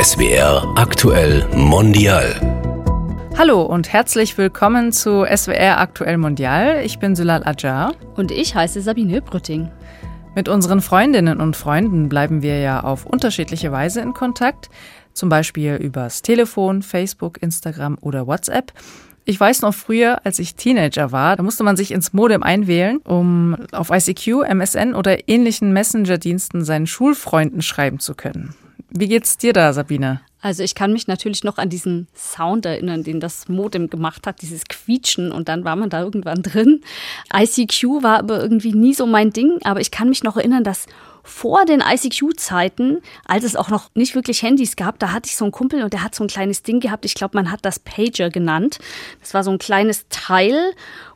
SWR aktuell mondial. Hallo und herzlich willkommen zu SWR aktuell mondial. Ich bin Sülal Ajar. Und ich heiße Sabine Brütting. Mit unseren Freundinnen und Freunden bleiben wir ja auf unterschiedliche Weise in Kontakt. Zum Beispiel übers Telefon, Facebook, Instagram oder WhatsApp. Ich weiß noch früher, als ich Teenager war, da musste man sich ins Modem einwählen, um auf ICQ, MSN oder ähnlichen Messenger-Diensten seinen Schulfreunden schreiben zu können. Wie geht's dir da, Sabine? Also ich kann mich natürlich noch an diesen Sound erinnern, den das Modem gemacht hat, dieses Quietschen und dann war man da irgendwann drin. ICQ war aber irgendwie nie so mein Ding, aber ich kann mich noch erinnern, dass vor den ICQ-Zeiten, als es auch noch nicht wirklich Handys gab, da hatte ich so einen Kumpel und der hat so ein kleines Ding gehabt. Ich glaube, man hat das Pager genannt. Das war so ein kleines Teil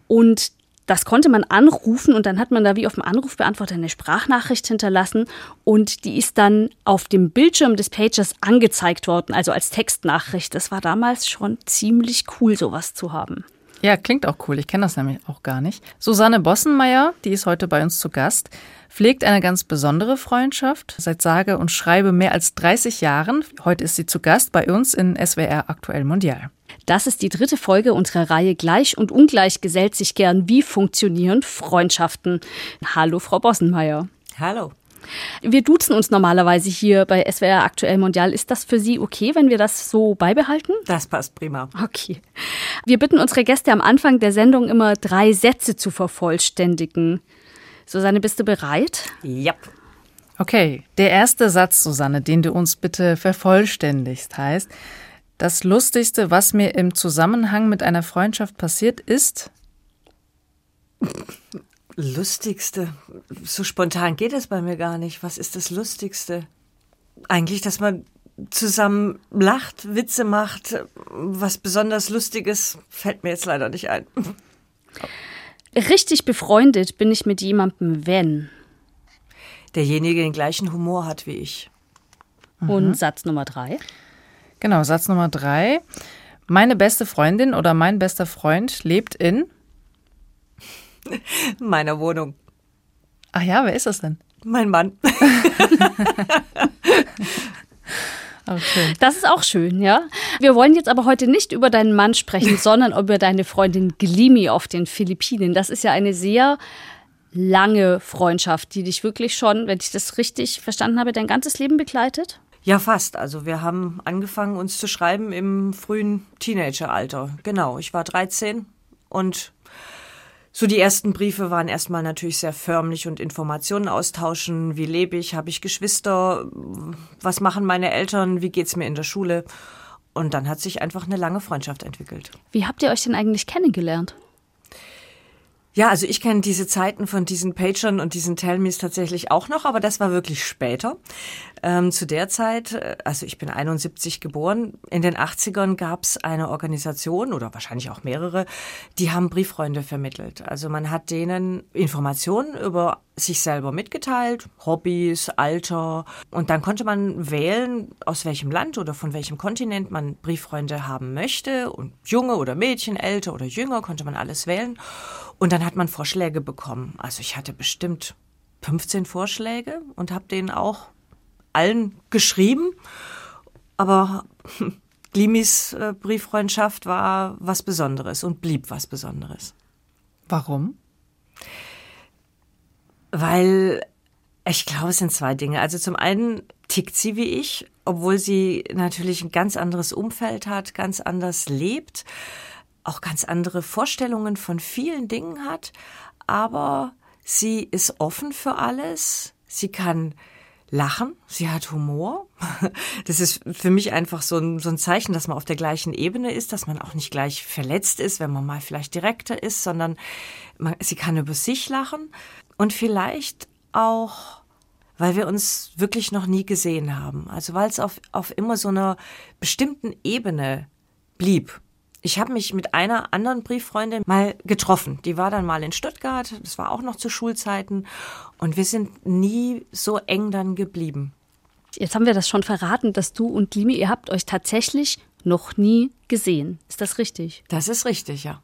und das konnte man anrufen und dann hat man da wie auf dem Anrufbeantworter eine Sprachnachricht hinterlassen und die ist dann auf dem Bildschirm des Pagers angezeigt worden, also als Textnachricht. Das war damals schon ziemlich cool, sowas zu haben. Ja, klingt auch cool. Ich kenne das nämlich auch gar nicht. Susanne Bossenmeier, die ist heute bei uns zu Gast, pflegt eine ganz besondere Freundschaft seit sage und schreibe mehr als 30 Jahren. Heute ist sie zu Gast bei uns in SWR Aktuell Mondial. Das ist die dritte Folge unserer Reihe Gleich und Ungleich gesellt sich gern. Wie funktionieren Freundschaften? Hallo, Frau Bossenmeier. Hallo. Wir duzen uns normalerweise hier bei SWR Aktuell Mondial. Ist das für Sie okay, wenn wir das so beibehalten? Das passt prima. Okay. Wir bitten unsere Gäste am Anfang der Sendung immer drei Sätze zu vervollständigen. Susanne, bist du bereit? Ja. Okay, der erste Satz, Susanne, den du uns bitte vervollständigst, heißt, das Lustigste, was mir im Zusammenhang mit einer Freundschaft passiert, ist. Lustigste. So spontan geht es bei mir gar nicht. Was ist das Lustigste? Eigentlich, dass man zusammen lacht, Witze macht. Was besonders Lustiges fällt mir jetzt leider nicht ein. Richtig befreundet bin ich mit jemandem, wenn derjenige den gleichen Humor hat wie ich. Und mhm. Satz Nummer drei. Genau, Satz Nummer drei. Meine beste Freundin oder mein bester Freund lebt in meiner Wohnung. Ach ja, wer ist das denn? Mein Mann. Okay. Das ist auch schön, ja. Wir wollen jetzt aber heute nicht über deinen Mann sprechen, sondern über deine Freundin Glimi auf den Philippinen. Das ist ja eine sehr lange Freundschaft, die dich wirklich schon, wenn ich das richtig verstanden habe, dein ganzes Leben begleitet? Ja, fast. Also wir haben angefangen, uns zu schreiben im frühen Teenageralter. Genau, ich war 13 und so die ersten Briefe waren erstmal natürlich sehr förmlich und Informationen austauschen. Wie lebe ich? Habe ich Geschwister? Was machen meine Eltern? Wie geht's mir in der Schule? Und dann hat sich einfach eine lange Freundschaft entwickelt. Wie habt ihr euch denn eigentlich kennengelernt? Ja, also ich kenne diese Zeiten von diesen Pagern und diesen Tellmes tatsächlich auch noch, aber das war wirklich später. Ähm, zu der Zeit, äh, also ich bin 71 geboren, in den 80ern gab es eine Organisation oder wahrscheinlich auch mehrere, die haben Brieffreunde vermittelt. Also man hat denen Informationen über sich selber mitgeteilt, Hobbys, Alter. Und dann konnte man wählen, aus welchem Land oder von welchem Kontinent man Brieffreunde haben möchte. Und junge oder Mädchen, älter oder jünger, konnte man alles wählen. Und dann hat man Vorschläge bekommen. Also ich hatte bestimmt 15 Vorschläge und habe denen auch allen geschrieben. Aber Glimis äh, Brieffreundschaft war was Besonderes und blieb was Besonderes. Warum? Weil ich glaube, es sind zwei Dinge. Also zum einen tickt sie wie ich, obwohl sie natürlich ein ganz anderes Umfeld hat, ganz anders lebt, auch ganz andere Vorstellungen von vielen Dingen hat, aber sie ist offen für alles. Sie kann lachen, sie hat Humor. Das ist für mich einfach so ein, so ein Zeichen, dass man auf der gleichen Ebene ist, dass man auch nicht gleich verletzt ist, wenn man mal vielleicht direkter ist, sondern man, sie kann über sich lachen und vielleicht auch, weil wir uns wirklich noch nie gesehen haben. Also weil es auf, auf immer so einer bestimmten Ebene blieb. Ich habe mich mit einer anderen Brieffreundin mal getroffen. Die war dann mal in Stuttgart, das war auch noch zu Schulzeiten. Und wir sind nie so eng dann geblieben. Jetzt haben wir das schon verraten, dass du und Limi, ihr habt euch tatsächlich noch nie gesehen. Ist das richtig? Das ist richtig, ja.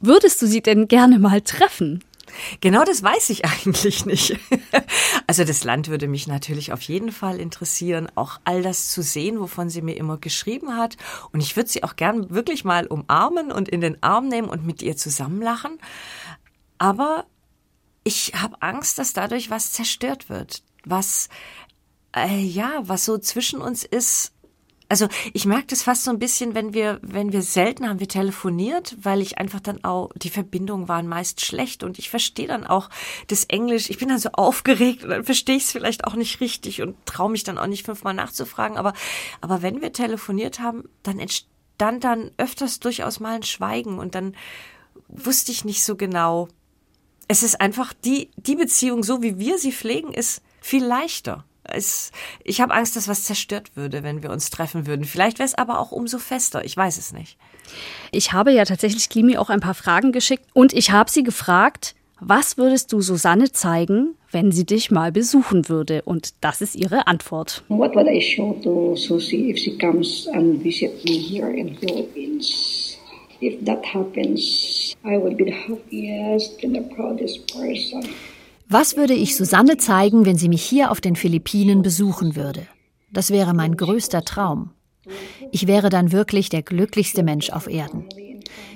Würdest du sie denn gerne mal treffen? Genau das weiß ich eigentlich nicht. Also das Land würde mich natürlich auf jeden Fall interessieren, auch all das zu sehen, wovon sie mir immer geschrieben hat. Und ich würde sie auch gern wirklich mal umarmen und in den Arm nehmen und mit ihr zusammenlachen. Aber ich habe Angst, dass dadurch was zerstört wird, was äh, ja, was so zwischen uns ist, also ich merke das fast so ein bisschen, wenn wir, wenn wir selten haben wir telefoniert, weil ich einfach dann auch, die Verbindungen waren meist schlecht und ich verstehe dann auch das Englisch. Ich bin dann so aufgeregt und dann verstehe ich es vielleicht auch nicht richtig und traue mich dann auch nicht fünfmal nachzufragen. Aber, aber wenn wir telefoniert haben, dann entstand dann öfters durchaus mal ein Schweigen und dann wusste ich nicht so genau. Es ist einfach die, die Beziehung, so wie wir sie pflegen, ist viel leichter es, ich habe Angst, dass was zerstört würde, wenn wir uns treffen würden. Vielleicht wäre es aber auch umso fester. Ich weiß es nicht. Ich habe ja tatsächlich Klimi auch ein paar Fragen geschickt und ich habe sie gefragt, was würdest du Susanne zeigen, wenn sie dich mal besuchen würde? Und das ist ihre Antwort. What would I show to Susie if she comes and visit me here in Philippines? If that happens, I would be the happiest and the proudest person. Was würde ich Susanne zeigen, wenn sie mich hier auf den Philippinen besuchen würde? Das wäre mein größter Traum. Ich wäre dann wirklich der glücklichste Mensch auf Erden.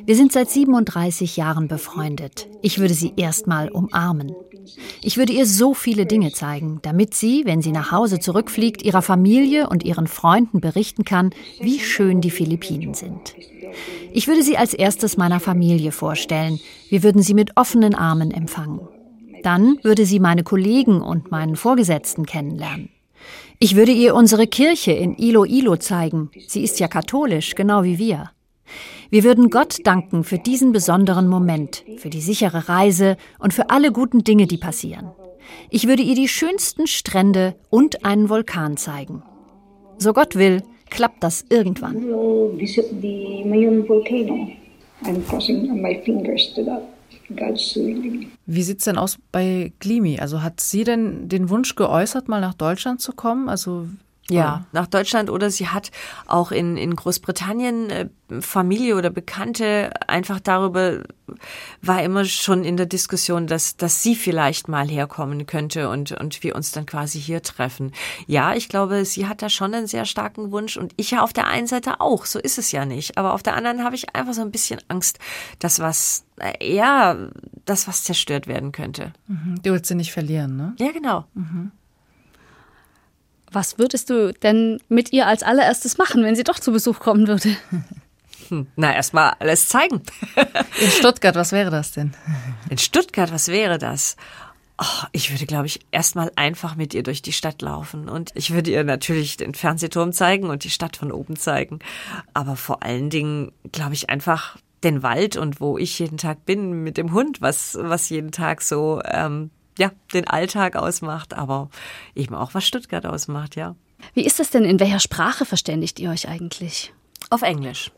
Wir sind seit 37 Jahren befreundet. Ich würde sie erstmal umarmen. Ich würde ihr so viele Dinge zeigen, damit sie, wenn sie nach Hause zurückfliegt, ihrer Familie und ihren Freunden berichten kann, wie schön die Philippinen sind. Ich würde sie als erstes meiner Familie vorstellen. Wir würden sie mit offenen Armen empfangen. Dann würde sie meine Kollegen und meinen Vorgesetzten kennenlernen. Ich würde ihr unsere Kirche in Iloilo zeigen. Sie ist ja katholisch, genau wie wir. Wir würden Gott danken für diesen besonderen Moment, für die sichere Reise und für alle guten Dinge, die passieren. Ich würde ihr die schönsten Strände und einen Vulkan zeigen. So Gott will, klappt das irgendwann. Wie sieht es denn aus bei Glimi? Also hat sie denn den Wunsch geäußert, mal nach Deutschland zu kommen? Also ja, nach Deutschland oder sie hat auch in, in Großbritannien äh, Familie oder Bekannte einfach darüber war immer schon in der Diskussion, dass, dass sie vielleicht mal herkommen könnte und, und wir uns dann quasi hier treffen. Ja, ich glaube, sie hat da schon einen sehr starken Wunsch und ich ja auf der einen Seite auch, so ist es ja nicht. Aber auf der anderen habe ich einfach so ein bisschen Angst, dass was, äh, ja, dass was zerstört werden könnte. Mhm. Du willst sie nicht verlieren, ne? Ja, genau. Mhm. Was würdest du denn mit ihr als allererstes machen, wenn sie doch zu Besuch kommen würde? Hm, na, erstmal alles zeigen. In Stuttgart, was wäre das denn? In Stuttgart, was wäre das? Oh, ich würde, glaube ich, erstmal einfach mit ihr durch die Stadt laufen. Und ich würde ihr natürlich den Fernsehturm zeigen und die Stadt von oben zeigen. Aber vor allen Dingen, glaube ich, einfach den Wald und wo ich jeden Tag bin mit dem Hund, was, was jeden Tag so ähm, ja, den Alltag ausmacht, aber eben auch was Stuttgart ausmacht, ja. Wie ist das denn? In welcher Sprache verständigt ihr euch eigentlich? Auf Englisch.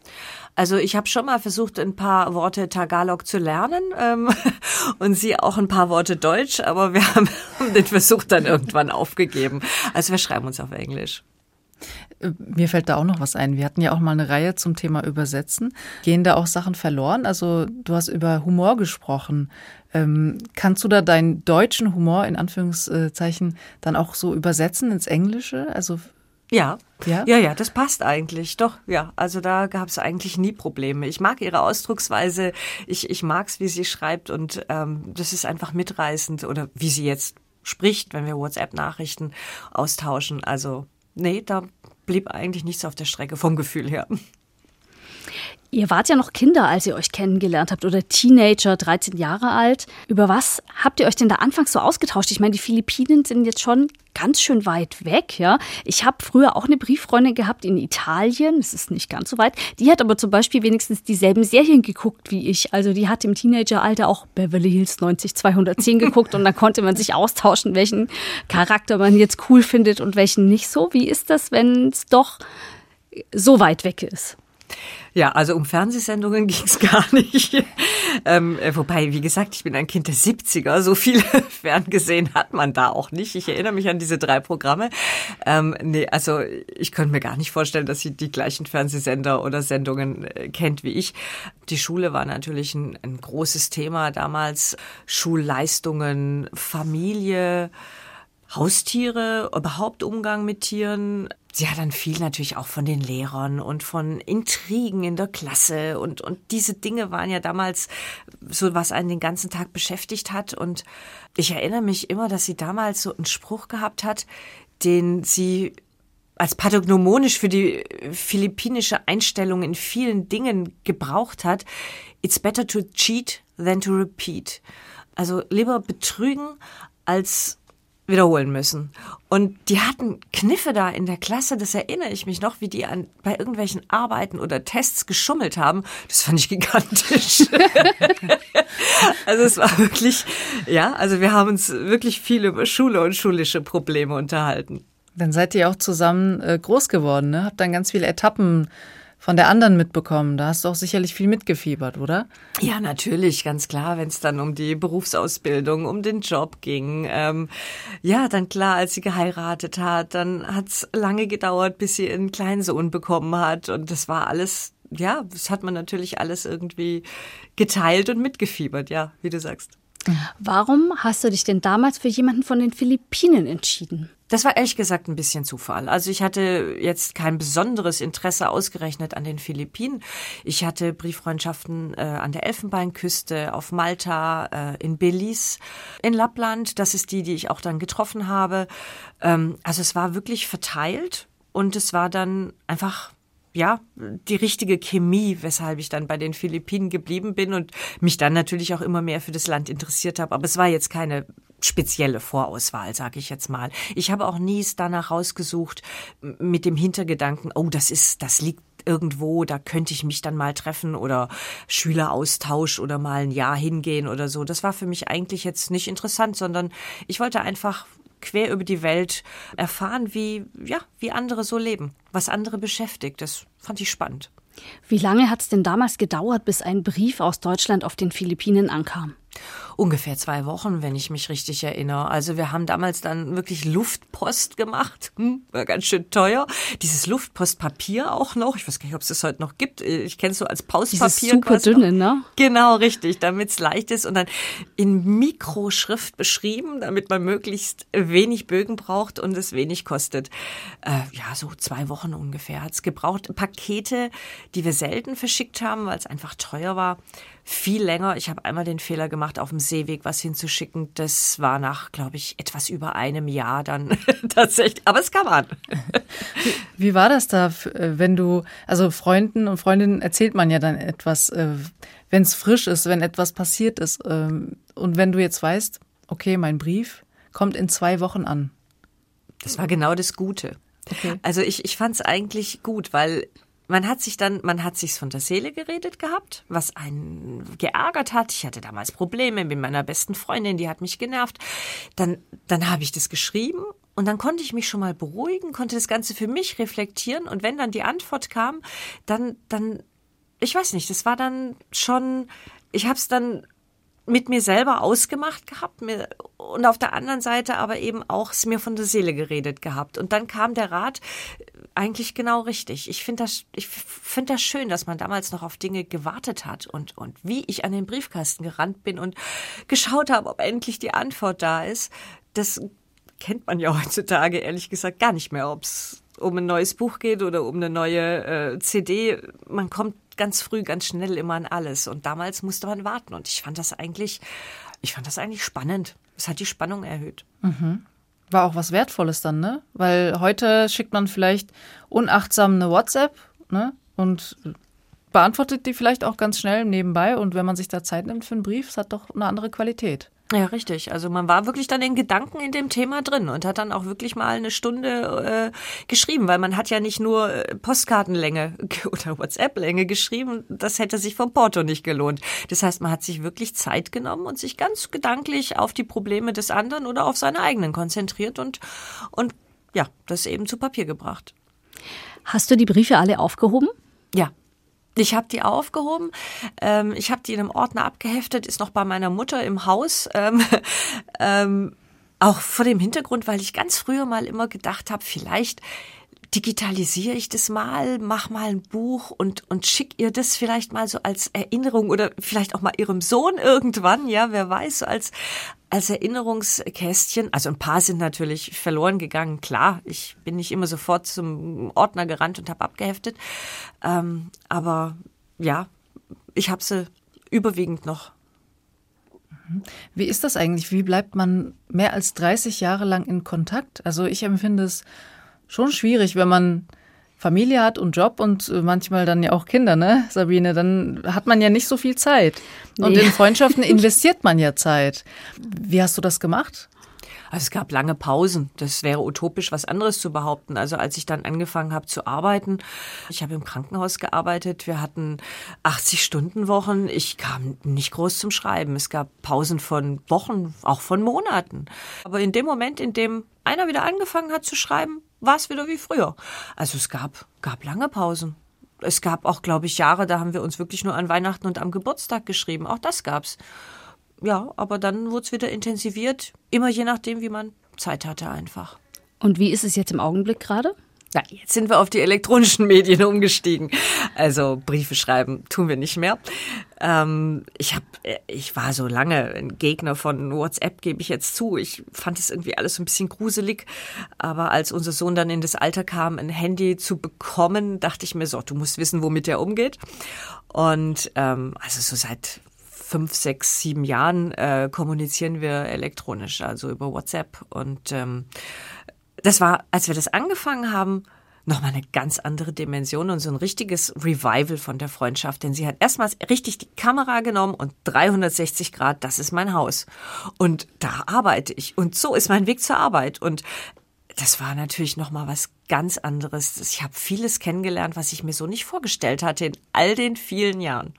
Also ich habe schon mal versucht, ein paar Worte Tagalog zu lernen ähm, und sie auch ein paar Worte Deutsch, aber wir haben den Versuch dann irgendwann aufgegeben. Also wir schreiben uns auf Englisch. Mir fällt da auch noch was ein. Wir hatten ja auch mal eine Reihe zum Thema Übersetzen. Gehen da auch Sachen verloren? Also du hast über Humor gesprochen. Ähm, kannst du da deinen deutschen Humor in Anführungszeichen dann auch so übersetzen ins Englische? Also ja. ja, ja, ja, das passt eigentlich. Doch, ja. Also da gab es eigentlich nie Probleme. Ich mag ihre Ausdrucksweise. Ich, ich mag's, wie sie schreibt und ähm, das ist einfach mitreißend oder wie sie jetzt spricht, wenn wir WhatsApp-Nachrichten austauschen. Also nee, da blieb eigentlich nichts auf der Strecke vom Gefühl her. Ihr wart ja noch Kinder, als ihr euch kennengelernt habt oder Teenager, 13 Jahre alt. Über was habt ihr euch denn da anfangs so ausgetauscht? Ich meine, die Philippinen sind jetzt schon ganz schön weit weg, ja. Ich habe früher auch eine Brieffreundin gehabt in Italien, das ist nicht ganz so weit. Die hat aber zum Beispiel wenigstens dieselben Serien geguckt wie ich. Also die hat im Teenageralter auch Beverly Hills 90 210 geguckt und da konnte man sich austauschen, welchen Charakter man jetzt cool findet und welchen nicht so. Wie ist das, wenn es doch so weit weg ist? Ja, also um Fernsehsendungen ging es gar nicht. ähm, äh, wobei, wie gesagt, ich bin ein Kind der 70er. So viel ferngesehen hat man da auch nicht. Ich erinnere mich an diese drei Programme. Ähm, nee, also ich könnte mir gar nicht vorstellen, dass sie die gleichen Fernsehsender oder Sendungen äh, kennt wie ich. Die Schule war natürlich ein, ein großes Thema damals. Schulleistungen, Familie. Haustiere, überhaupt Umgang mit Tieren. Sie hat dann viel natürlich auch von den Lehrern und von Intrigen in der Klasse und, und diese Dinge waren ja damals so, was einen den ganzen Tag beschäftigt hat. Und ich erinnere mich immer, dass sie damals so einen Spruch gehabt hat, den sie als pathognomonisch für die philippinische Einstellung in vielen Dingen gebraucht hat. It's better to cheat than to repeat. Also lieber betrügen als wiederholen müssen. Und die hatten Kniffe da in der Klasse, das erinnere ich mich noch, wie die an, bei irgendwelchen Arbeiten oder Tests geschummelt haben. Das fand ich gigantisch. also es war wirklich, ja, also wir haben uns wirklich viel über Schule und schulische Probleme unterhalten. Dann seid ihr auch zusammen äh, groß geworden, ne? Habt dann ganz viele Etappen von der anderen mitbekommen. Da hast du auch sicherlich viel mitgefiebert, oder? Ja, natürlich, ganz klar, wenn es dann um die Berufsausbildung, um den Job ging. Ähm, ja, dann klar, als sie geheiratet hat, dann hat's lange gedauert, bis sie einen kleinen Sohn bekommen hat. Und das war alles, ja, das hat man natürlich alles irgendwie geteilt und mitgefiebert, ja, wie du sagst. Warum hast du dich denn damals für jemanden von den Philippinen entschieden? Das war ehrlich gesagt ein bisschen Zufall. Also ich hatte jetzt kein besonderes Interesse ausgerechnet an den Philippinen. Ich hatte Brieffreundschaften äh, an der Elfenbeinküste, auf Malta, äh, in Belize, in Lappland. Das ist die, die ich auch dann getroffen habe. Ähm, also es war wirklich verteilt und es war dann einfach ja, die richtige Chemie, weshalb ich dann bei den Philippinen geblieben bin und mich dann natürlich auch immer mehr für das Land interessiert habe. Aber es war jetzt keine spezielle Vorauswahl, sage ich jetzt mal. Ich habe auch nie es danach rausgesucht mit dem Hintergedanken, oh, das ist, das liegt irgendwo, da könnte ich mich dann mal treffen oder Schüleraustausch oder mal ein Jahr hingehen oder so. Das war für mich eigentlich jetzt nicht interessant, sondern ich wollte einfach quer über die Welt erfahren, wie, ja, wie andere so leben, was andere beschäftigt. Das fand ich spannend. Wie lange hat es denn damals gedauert, bis ein Brief aus Deutschland auf den Philippinen ankam? Ungefähr zwei Wochen, wenn ich mich richtig erinnere. Also wir haben damals dann wirklich Luftpost gemacht. Hm, war ganz schön teuer. Dieses Luftpostpapier auch noch. Ich weiß gar nicht, ob es das heute noch gibt. Ich kenne es so als Pauspapier. Dieses super dünne, ne? Genau, richtig. Damit es leicht ist und dann in Mikroschrift beschrieben, damit man möglichst wenig Bögen braucht und es wenig kostet. Äh, ja, so zwei Wochen ungefähr hat es gebraucht. Pakete, die wir selten verschickt haben, weil es einfach teuer war viel länger. Ich habe einmal den Fehler gemacht, auf dem Seeweg was hinzuschicken. Das war nach, glaube ich, etwas über einem Jahr dann tatsächlich. Aber es kam an. Wie war das da, äh, wenn du, also Freunden und Freundinnen erzählt man ja dann etwas, äh, wenn es frisch ist, wenn etwas passiert ist. Ähm, und wenn du jetzt weißt, okay, mein Brief kommt in zwei Wochen an. Das war genau das Gute. Okay. Also ich, ich fand es eigentlich gut, weil man hat sich dann, man hat sich's von der Seele geredet gehabt, was einen geärgert hat. Ich hatte damals Probleme mit meiner besten Freundin, die hat mich genervt. Dann, dann habe ich das geschrieben und dann konnte ich mich schon mal beruhigen, konnte das Ganze für mich reflektieren und wenn dann die Antwort kam, dann, dann, ich weiß nicht, das war dann schon, ich habe es dann mit mir selber ausgemacht gehabt mir, und auf der anderen Seite aber eben auch es mir von der Seele geredet gehabt. Und dann kam der Rat eigentlich genau richtig. Ich finde das, ich finde das schön, dass man damals noch auf Dinge gewartet hat und, und wie ich an den Briefkasten gerannt bin und geschaut habe, ob endlich die Antwort da ist. Das kennt man ja heutzutage ehrlich gesagt gar nicht mehr, ob es um ein neues Buch geht oder um eine neue äh, CD. Man kommt ganz früh, ganz schnell immer an alles. Und damals musste man warten. Und ich fand das eigentlich, ich fand das eigentlich spannend. Es hat die Spannung erhöht. Mhm. War auch was Wertvolles dann, ne? Weil heute schickt man vielleicht unachtsam eine WhatsApp, ne? Und beantwortet die vielleicht auch ganz schnell nebenbei. Und wenn man sich da Zeit nimmt für einen Brief, es hat doch eine andere Qualität. Ja, richtig. Also man war wirklich dann in Gedanken in dem Thema drin und hat dann auch wirklich mal eine Stunde äh, geschrieben, weil man hat ja nicht nur äh, Postkartenlänge oder WhatsApp-Länge geschrieben, das hätte sich vom Porto nicht gelohnt. Das heißt, man hat sich wirklich Zeit genommen und sich ganz gedanklich auf die Probleme des anderen oder auf seine eigenen konzentriert und, und ja, das eben zu Papier gebracht. Hast du die Briefe alle aufgehoben? Ja, Ich habe die aufgehoben. Ähm, ich habe die in einem Ordner abgeheftet, ist noch bei meiner Mutter im Haus. Ähm, ähm, auch vor dem Hintergrund, weil ich ganz früher mal immer gedacht habe, vielleicht digitalisiere ich das mal, mach mal ein Buch und, und schick ihr das vielleicht mal so als Erinnerung oder vielleicht auch mal ihrem Sohn irgendwann, ja, wer weiß, so als, als Erinnerungskästchen. Also ein paar sind natürlich verloren gegangen, klar. Ich bin nicht immer sofort zum Ordner gerannt und habe abgeheftet. Ähm, aber ja, ich habe sie überwiegend noch. Wie ist das eigentlich? Wie bleibt man mehr als 30 Jahre lang in Kontakt? Also ich empfinde es schon schwierig, wenn man Familie hat und Job und äh, manchmal dann ja auch Kinder, ne, Sabine? Dann hat man ja nicht so viel Zeit. Und nee. in Freundschaften investiert man ja Zeit. Wie hast du das gemacht? Also es gab lange Pausen. Das wäre utopisch, was anderes zu behaupten. Also als ich dann angefangen habe zu arbeiten, ich habe im Krankenhaus gearbeitet, wir hatten 80-Stunden-Wochen. Ich kam nicht groß zum Schreiben. Es gab Pausen von Wochen, auch von Monaten. Aber in dem Moment, in dem einer wieder angefangen hat zu schreiben, war es wieder wie früher. Also es gab, gab lange Pausen. Es gab auch, glaube ich, Jahre, da haben wir uns wirklich nur an Weihnachten und am Geburtstag geschrieben. Auch das gab's ja, aber dann wurde es wieder intensiviert, immer je nachdem, wie man Zeit hatte einfach. Und wie ist es jetzt im Augenblick gerade? Ja, jetzt sind wir auf die elektronischen Medien umgestiegen. Also Briefe schreiben tun wir nicht mehr. Ähm, ich hab, ich war so lange ein Gegner von WhatsApp, gebe ich jetzt zu. Ich fand es irgendwie alles so ein bisschen gruselig. Aber als unser Sohn dann in das Alter kam, ein Handy zu bekommen, dachte ich mir so, du musst wissen, womit er umgeht. Und ähm, also so seit fünf, sechs, sieben Jahren äh, kommunizieren wir elektronisch, also über WhatsApp. Und ähm, das war, als wir das angefangen haben, nochmal eine ganz andere Dimension und so ein richtiges Revival von der Freundschaft. Denn sie hat erstmals richtig die Kamera genommen und 360 Grad, das ist mein Haus. Und da arbeite ich. Und so ist mein Weg zur Arbeit. Und das war natürlich nochmal was ganz anderes. Ich habe vieles kennengelernt, was ich mir so nicht vorgestellt hatte in all den vielen Jahren.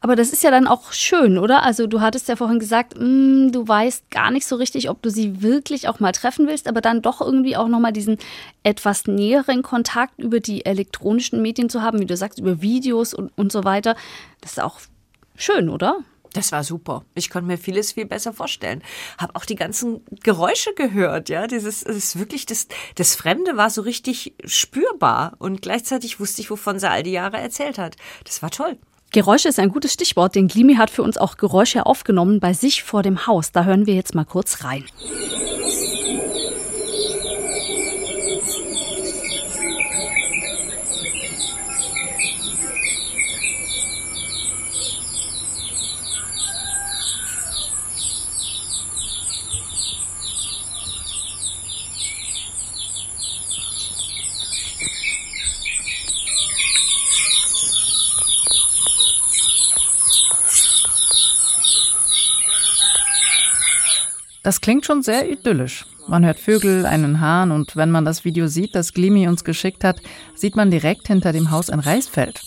Aber das ist ja dann auch schön, oder? Also du hattest ja vorhin gesagt, mh, mm, du weißt gar nicht so richtig, ob du sie wirklich auch mal treffen willst, aber dann doch irgendwie auch nochmal diesen etwas näheren Kontakt über die elektronischen Medien zu haben, wie du sagst, über Videos und, und so weiter. Das ist auch schön, oder? Das war super. Ich konnte mir vieles viel besser vorstellen. Habe auch die ganzen Geräusche gehört, ja. Dieses ist wirklich das, das Fremde war so richtig spürbar und gleichzeitig wusste ich, wovon sie all die Jahre erzählt hat. Das war toll. Geräusche ist ein gutes Stichwort, denn Glimi hat für uns auch Geräusche aufgenommen bei sich vor dem Haus. Da hören wir jetzt mal kurz rein. Das klingt schon sehr idyllisch. Man hört Vögel, einen Hahn und wenn man das Video sieht, das Glimi uns geschickt hat, sieht man direkt hinter dem Haus ein Reisfeld.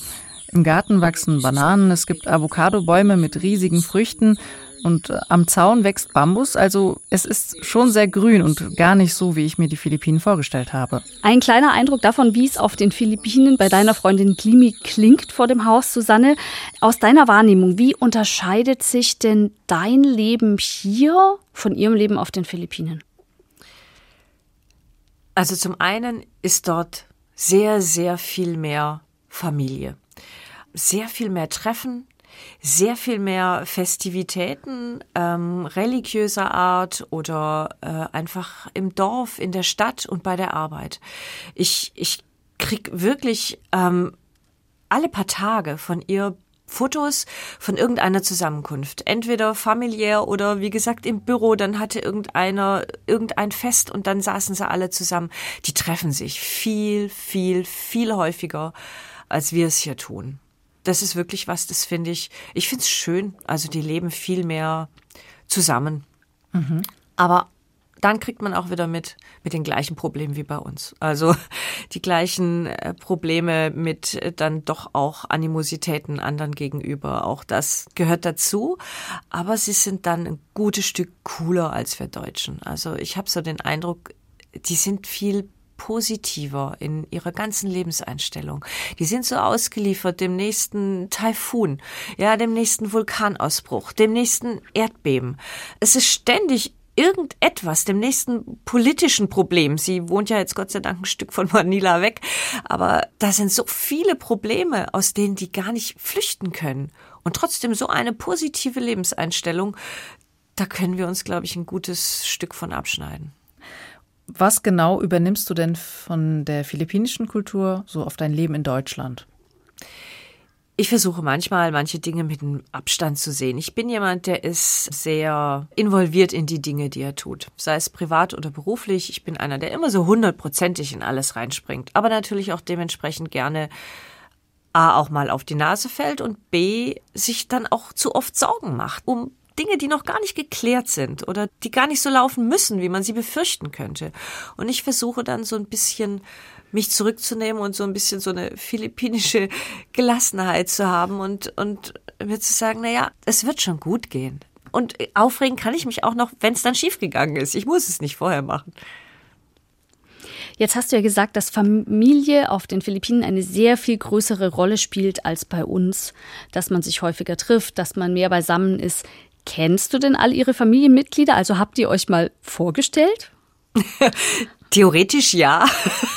Im Garten wachsen Bananen, es gibt Avocadobäume mit riesigen Früchten und äh, am Zaun wächst Bambus, also es ist schon sehr grün und gar nicht so, wie ich mir die Philippinen vorgestellt habe. Ein kleiner Eindruck davon, wie es auf den Philippinen bei deiner Freundin Klimi klingt vor dem Haus, Susanne. Aus deiner Wahrnehmung, wie unterscheidet sich denn dein Leben hier von ihrem Leben auf den Philippinen? Also zum einen ist dort sehr, sehr viel mehr Familie. Sehr viel mehr Treffen, sehr viel mehr Festivitäten ähm, religiöser Art oder äh, einfach im Dorf, in der Stadt und bei der Arbeit. Ich, ich krieg wirklich ähm, alle paar Tage von ihr Fotos von irgendeiner Zusammenkunft. Entweder familiär oder wie gesagt im Büro, dann hatte irgendeiner irgendein Fest und dann saßen sie alle zusammen. Die treffen sich viel, viel, viel häufiger, als wir es hier tun das ist wirklich was, das finde ich, ich finde es schön. Also die leben viel mehr zusammen. Mhm. Aber dann kriegt man auch wieder mit, mit den gleichen Problemen wie bei uns. Also die gleichen äh, Probleme mit äh, dann doch auch Animositäten anderen gegenüber. Auch das gehört dazu. Aber sie sind dann ein gutes Stück cooler als wir Deutschen. Also ich habe so den Eindruck, die sind viel positiver in ihrer ganzen Lebenseinstellung. Die sind so ausgeliefert dem nächsten Taifun, ja, dem nächsten Vulkanausbruch, dem nächsten Erdbeben. Es ist ständig irgendetwas, dem nächsten politischen Problem. Sie wohnt ja jetzt Gott sei Dank ein Stück von Manila weg, aber da sind so viele Probleme, aus denen die gar nicht flüchten können. Und trotzdem so eine positive Lebenseinstellung, da können wir uns, glaube ich, ein gutes Stück von abschneiden. Was genau übernimmst du denn von der philippinischen Kultur so auf dein Leben in Deutschland? Ich versuche manchmal, manche Dinge mit einem Abstand zu sehen. Ich bin jemand, der ist sehr involviert in die Dinge, die er tut. Sei es privat oder beruflich. Ich bin einer, der immer so hundertprozentig in alles reinspringt. Aber natürlich auch dementsprechend gerne A, auch mal auf die Nase fällt und B, sich dann auch zu oft Sorgen macht um Dinge, die noch gar nicht geklärt sind oder die gar nicht so laufen müssen, wie man sie befürchten könnte. Und ich versuche dann so ein bisschen mich zurückzunehmen und so ein bisschen so eine philippinische Gelassenheit zu haben und, und mir zu sagen, na ja, es wird schon gut gehen. Und aufregen kann ich mich auch noch, wenn es dann schiefgegangen ist. Ich muss es nicht vorher machen. Jetzt hast du ja gesagt, dass Familie auf den Philippinen eine sehr viel größere Rolle spielt als bei uns, dass man sich häufiger trifft, dass man mehr beisammen ist. Kennst du denn all ihre Familienmitglieder? Also habt ihr euch mal vorgestellt? Theoretisch ja,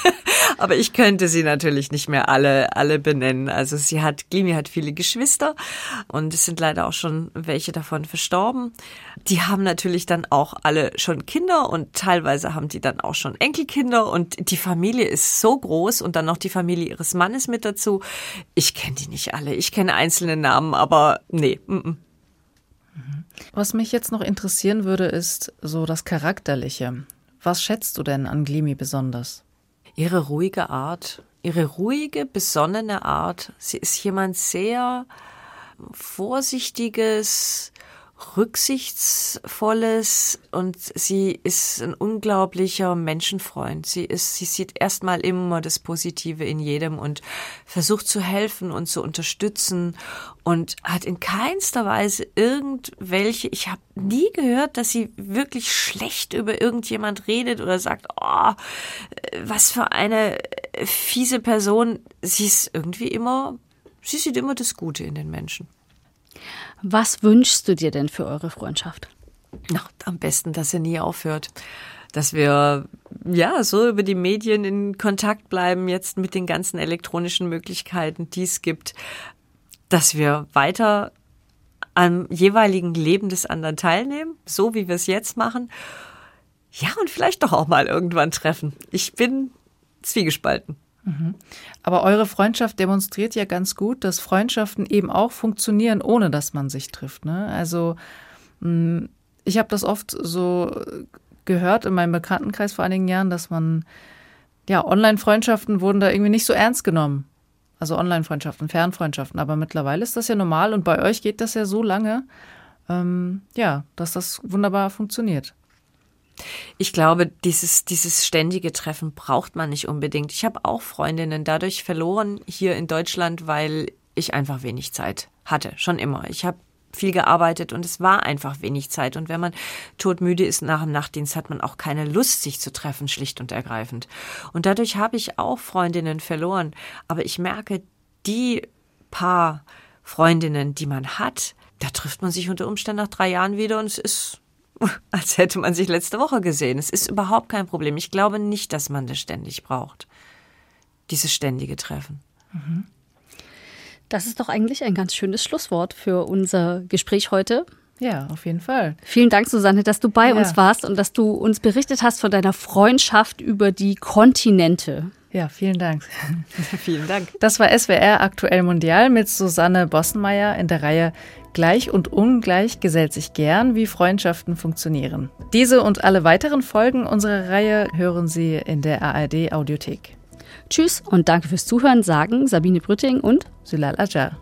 aber ich könnte sie natürlich nicht mehr alle, alle benennen. Also sie hat, Glimi hat viele Geschwister und es sind leider auch schon welche davon verstorben. Die haben natürlich dann auch alle schon Kinder und teilweise haben die dann auch schon Enkelkinder und die Familie ist so groß und dann noch die Familie ihres Mannes mit dazu. Ich kenne die nicht alle. Ich kenne einzelne Namen, aber nee. M -m. Was mich jetzt noch interessieren würde, ist so das Charakterliche. Was schätzt du denn an Glimi besonders? Ihre ruhige Art, ihre ruhige, besonnene Art. Sie ist jemand sehr vorsichtiges, rücksichtsvolles und sie ist ein unglaublicher Menschenfreund. Sie ist, sie sieht erstmal immer das Positive in jedem und versucht zu helfen und zu unterstützen und hat in keinster Weise irgendwelche, ich habe nie gehört, dass sie wirklich schlecht über irgendjemand redet oder sagt, oh, was für eine fiese Person. Sie ist irgendwie immer, sie sieht immer das Gute in den Menschen. Was wünschst du dir denn für eure Freundschaft? Ach, am besten, dass er nie aufhört. Dass wir ja so über die Medien in Kontakt bleiben, jetzt mit den ganzen elektronischen Möglichkeiten, die es gibt, dass wir weiter am jeweiligen Leben des anderen teilnehmen, so wie wir es jetzt machen. Ja, und vielleicht doch auch mal irgendwann treffen. Ich bin zwiegespalten. Mhm. Aber eure Freundschaft demonstriert ja ganz gut, dass Freundschaften eben auch funktionieren, ohne dass man sich trifft. Ne? Also mm, ich habe das oft so gehört in meinem Bekanntenkreis vor einigen Jahren, dass man, ja, Online-Freundschaften wurden da irgendwie nicht so ernst genommen. Also Online-Freundschaften, Fernfreundschaften. Aber mittlerweile ist das ja normal und bei euch geht das ja so lange, ähm, ja, dass das wunderbar funktioniert. Ich glaube, dieses, dieses ständige Treffen braucht man nicht unbedingt. Ich habe auch Freundinnen dadurch verloren hier in Deutschland, weil ich einfach wenig Zeit hatte, schon immer. Ich habe viel gearbeitet und es war einfach wenig Zeit. Und wenn man todmüde ist nach dem Nachtdienst, hat man auch keine Lust, sich zu treffen, schlicht und ergreifend. Und dadurch habe ich auch Freundinnen verloren. Aber ich merke, die paar Freundinnen, die man hat, da trifft man sich unter Umständen nach drei Jahren wieder und es ist als hätte man sich letzte Woche gesehen. Es ist überhaupt kein Problem. Ich glaube nicht, dass man das ständig braucht. Dieses ständige Treffen. Das ist doch eigentlich ein ganz schönes Schlusswort für unser Gespräch heute. Ja, auf jeden Fall. Vielen Dank, Susanne, dass du bei ja. uns warst und dass du uns berichtet hast von deiner Freundschaft über die Kontinente. Ja, vielen Dank. vielen Dank. Das war SWR Aktuell Mundial mit Susanne Bossenmeier in der Reihe Gleich und ungleich gesellt sich gern, wie Freundschaften funktionieren. Diese und alle weiteren Folgen unserer Reihe hören Sie in der ARD Audiothek. Tschüss und danke fürs Zuhören, sagen Sabine Brütting und Sülal Ajar.